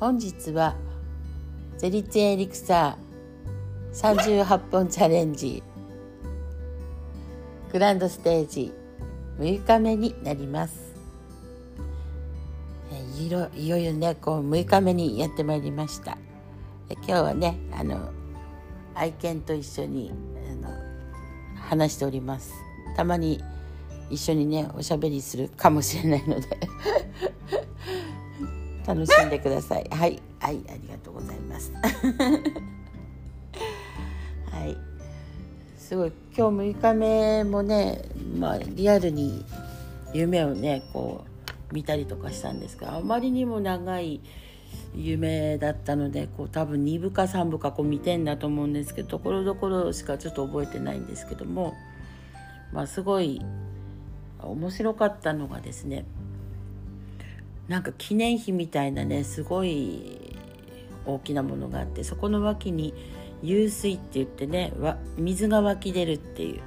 本日はゼリツエリクサー38本チャレンジ。グランドステージ6日目になります。いろいよいよねこう6日目にやってまいりました。今日はねあの愛犬と一緒にあの話しております。たまに一緒にねおしゃべりするかもしれないので。楽しんでください。はい。はい。ありがとうございます。はい。すごい。今日6日目もねまあリアルに夢をねこう見たりとかしたんですがあまりにも長い夢だったのでこう多分2部か3部かこう見てんだと思うんですけどところどころしかちょっと覚えてないんですけどもまあすごい面白かったのがですねなんか記念碑みたいなねすごい大きなものがあってそこの脇に湧水って言ってね水が湧き出るっていう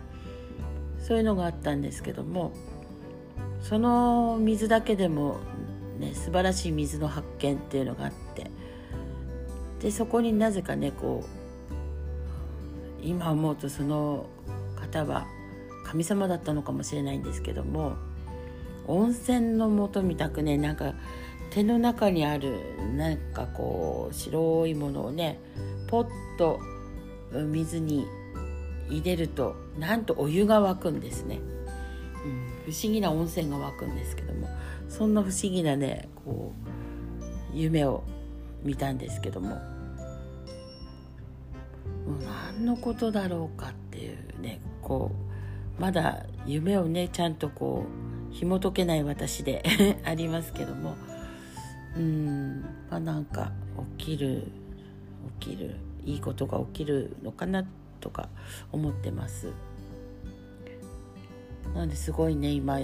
そういうのがあったんですけどもその水だけでもね素晴らしい水の発見っていうのがあってでそこになぜかねこう今思うとその方は神様だったのかもしれないんですけども温泉の素みたくねなんか手の中にあるなんかこう白いものをねポッと水に入れるとなんとお湯が沸くんですね、うん、不思議な温泉が沸くんですけどもそんな不思議なねこう夢を見たんですけども。もう何のことだろうかっていうねこうまだ夢をねちゃんとこう紐解けない私で ありますけども。うん。まあなんか起きる起きるいいことが起きるのかなとか思ってます。なのですごいね今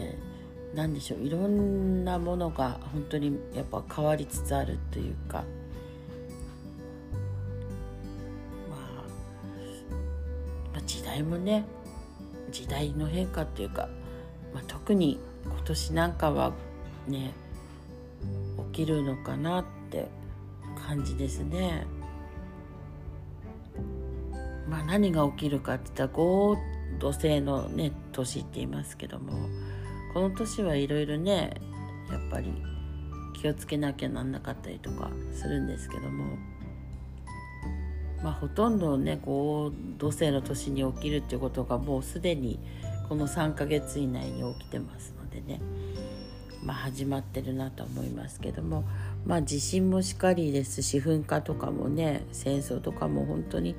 何でしょう。いろんなものが本当にやっぱ変わりつつあるというか。まあ、まあ、時代もね時代の変化っていうか、まあ、特に今年なんかはね起きるのかなって感じですね。まあ、何が起きるかって言ったら合土星のね年って言いますけどもこの年はいろいろねやっぱり気をつけなきゃなんなかったりとかするんですけどもまあ、ほとんどねこう土星の年に起きるっていうことがもうすでにこの3ヶ月以内に起きてますでね、まあ、始まってるなと思いますけども、まあ、地震もしかりですし噴火とかもね戦争とかも本当に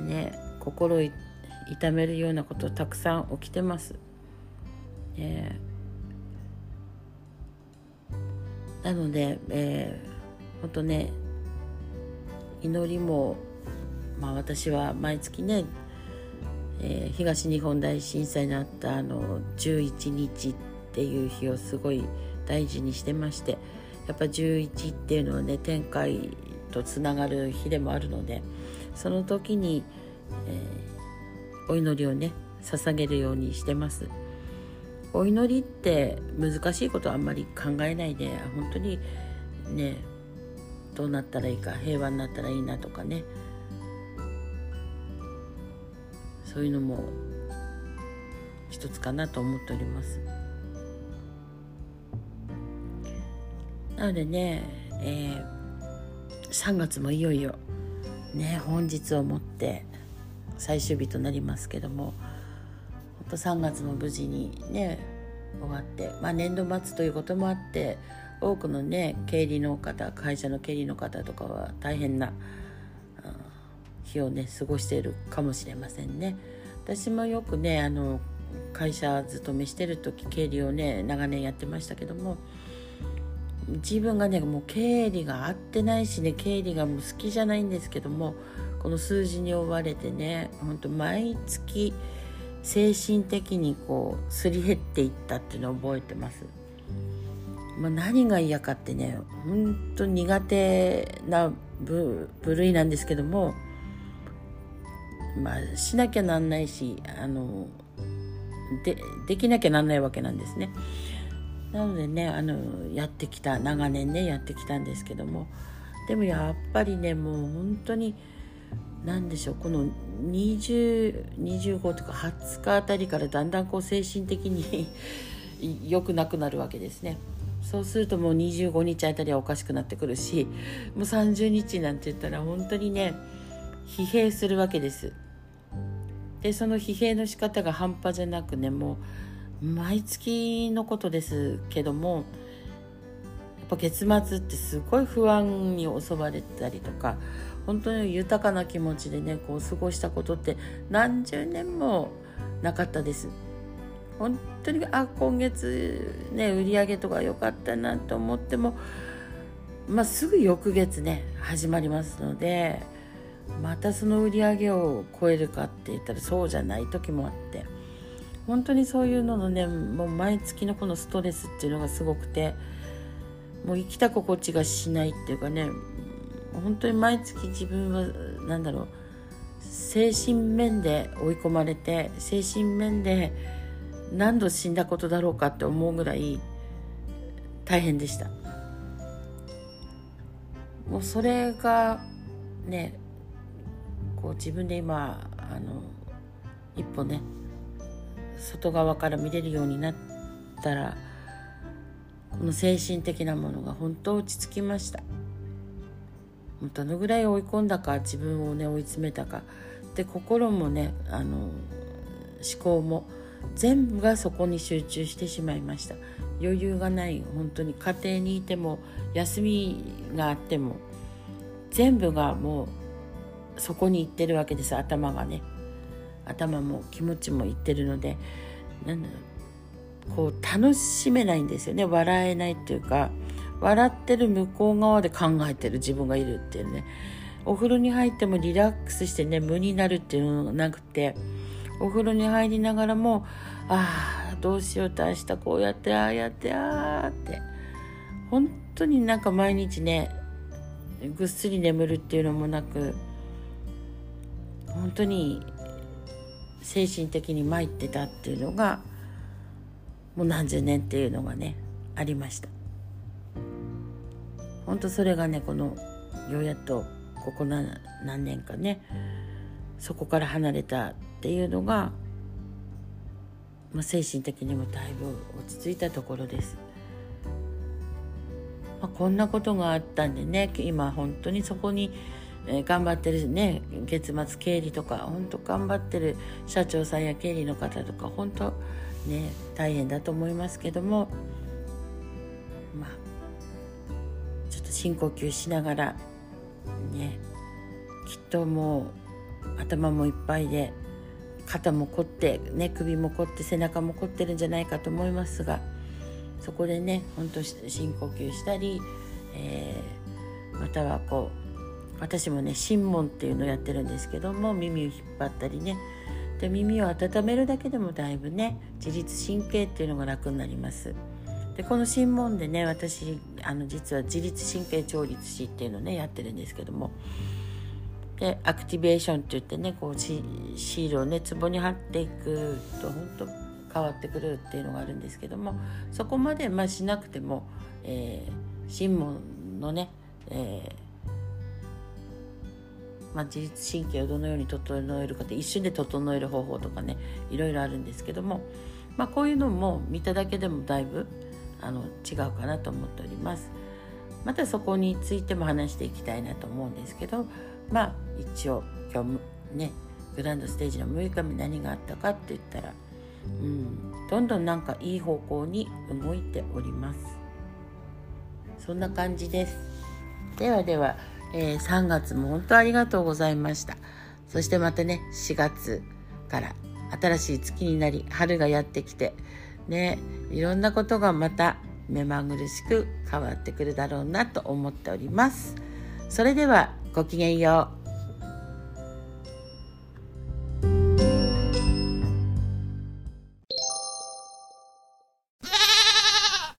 ね心痛めるようなことたくさん起きてます。ね、なので、えー、本当ね祈りもまあ、私は毎月ね、えー、東日本大震災にあったあの11日ってっていう日をすごい大事にしてましてやっぱ11っていうのはね天界とつながる日でもあるのでその時に、えー、お祈りをね捧げるようにしてます。お祈りって難しいことはあんまり考えないで本当にねどうなったらいいか平和になったらいいなとかねそういうのも一つかなと思っておりますなのでね、えー、3月もいよいよね本日をもって最終日となりますけども本当3月も無事にね終わって、まあ、年度末ということもあって多くのね経理の方会社の経理の方とかは大変な日をね過ごしているかもしれませんね。私もよくねあの会社勤めしてる時経理をね長年やってましたけども自分がねもう経理が合ってないしね経理がもう好きじゃないんですけどもこの数字に追われてねほんと毎月精神的にこうすり減っていったっていうのを覚えてます。まあ、何が嫌かってね本当苦手な部類なんですけどもまあ、しなきゃなんないしあのでできなきゃなんないわけなんですね。なのでねあのやってきた長年ねやってきたんですけどもでもやっぱりねもう本当に何でしょうこの2025とか20日あたりからだんだんこう精神的に 良くなくなるわけですね。そうするともう25日あたりはおかしくなってくるしもう30日なんて言ったら本当にね疲弊するわけです。でその疲弊の仕方が半端じゃなくねもう毎月のことですけどもやっぱ月末ってすごい不安に襲われたりとか本当に豊かな気持ちでねこう過ごしたことって何十年もなかったです。本当にあ今月ね売り上げとか良かったなと思っても、まあ、すぐ翌月ね始まりますのでまたその売り上げを超えるかって言ったらそうじゃない時もあって本当にそういうののねもう毎月のこのストレスっていうのがすごくてもう生きた心地がしないっていうかね本当に毎月自分は何だろう精神面で追い込まれて精神面で何度死んだことだろうかって思うぐらい大変でした。もうそれがねこう自分で今あの一歩ね外側から見れるようになったらこの精神的なものが本当落ち着きました。どのぐらい追い込んだか自分をね追い詰めたか。で心もねあの思考も全部がそこに集中してしまいました。余裕がない本当に。家庭にいても休みがあっても全部がもうそこに行ってるわけです頭がね。頭も気持ちもいってるのでなんだろうこう楽しめないんですよね。笑えないっていうか笑ってる向こう側で考えてる自分がいるっていうね。お風呂に入ってもリラックスしてね無になるっていうのがなくてお風呂に入りながらもああどうしようって明日こうやってああやってああって。本当になんか毎日ねぐっすり眠るっていうのもなく本当に精神的に参ってたっていうのがもう何十年っていうのがねありました本当それがねこのようやっとここ何年かねそこから離れたっていうのが、まあ、精神的にもだいぶ落ち着いたところです。まあ、こんなことがあったんでね今本当にそこに、え、頑張ってるね月末経理とか本当頑張ってる社長さんや経理の方とか本当ね大変だと思いますけどもまあちょっと深呼吸しながらねきっともう頭もいっぱいで肩も凝って、ね、首も凝って背中も凝ってるんじゃないかと思いますがそこでねほんと深呼吸したり、えー、またはこう私もね心門っていうのをやってるんですけども耳を引っ張ったりねで耳を温めるだけでもだいぶね自律神経っていうのが楽になります。でこの心門でね私あの実は自律神経調律師っていうのをねやってるんですけどもでアクティベーションって言ってねこうシールをね壺に貼っていくと本当変わってくるっていうのがあるんですけどもそこまでまあしなくても、えー、心門のね、えー、まあ、自律神経をどのように整えるかって一瞬で整える方法とかねいろいろあるんですけども、まあ、こういうのも見ただけでもだいぶあの違うかなと思っております。またそこについても話していきたいなと思うんですけどまあ一応今日ねグランドステージの6日目何があったかって言ったら、うん、どんどんなんかいい方向に動いておりますそんな感じですではでは、えー、3月も本当ありがとうございましたそしてまたね4月から新しい月になり春がやってきてねいろんなことがまた目まぐるしく変わってくるだろうなと思っておりますそれではごきげんよう。